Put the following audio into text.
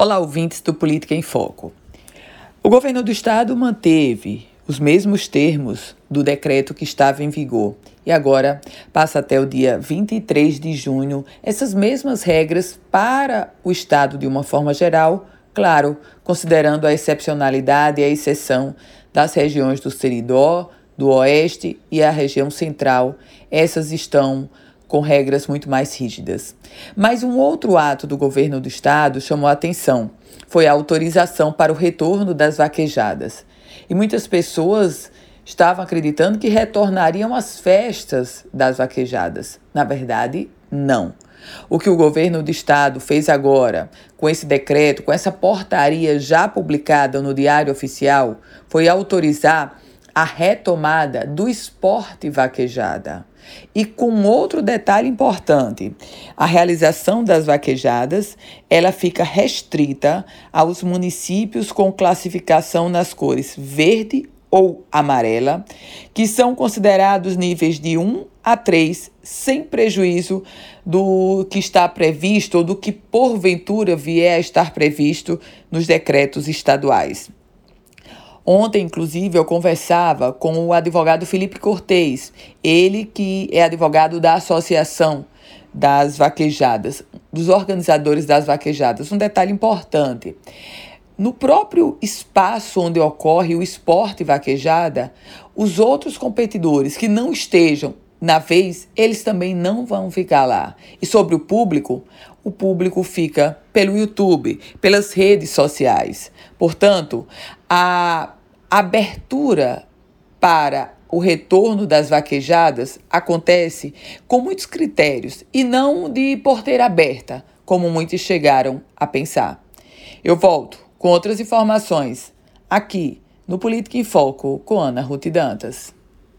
Olá, ouvintes do Política em Foco. O governo do estado manteve os mesmos termos do decreto que estava em vigor e agora passa até o dia 23 de junho essas mesmas regras para o estado de uma forma geral, claro, considerando a excepcionalidade e a exceção das regiões do Seridó, do Oeste e a região central. Essas estão com regras muito mais rígidas. Mas um outro ato do governo do estado chamou a atenção. Foi a autorização para o retorno das vaquejadas. E muitas pessoas estavam acreditando que retornariam às festas das vaquejadas. Na verdade, não. O que o governo do estado fez agora, com esse decreto, com essa portaria já publicada no Diário Oficial, foi autorizar a retomada do esporte vaquejada. E com outro detalhe importante, a realização das vaquejadas, ela fica restrita aos municípios com classificação nas cores verde ou amarela, que são considerados níveis de 1 a 3, sem prejuízo do que está previsto ou do que porventura vier a estar previsto nos decretos estaduais. Ontem, inclusive, eu conversava com o advogado Felipe Cortez, ele que é advogado da Associação das Vaquejadas, dos organizadores das vaquejadas. Um detalhe importante: no próprio espaço onde ocorre o esporte vaquejada, os outros competidores que não estejam na vez, eles também não vão ficar lá. E sobre o público, o público fica pelo YouTube, pelas redes sociais. Portanto, a abertura para o retorno das vaquejadas acontece com muitos critérios e não de porteira aberta, como muitos chegaram a pensar. Eu volto com outras informações aqui no Política em Foco com Ana Ruth Dantas.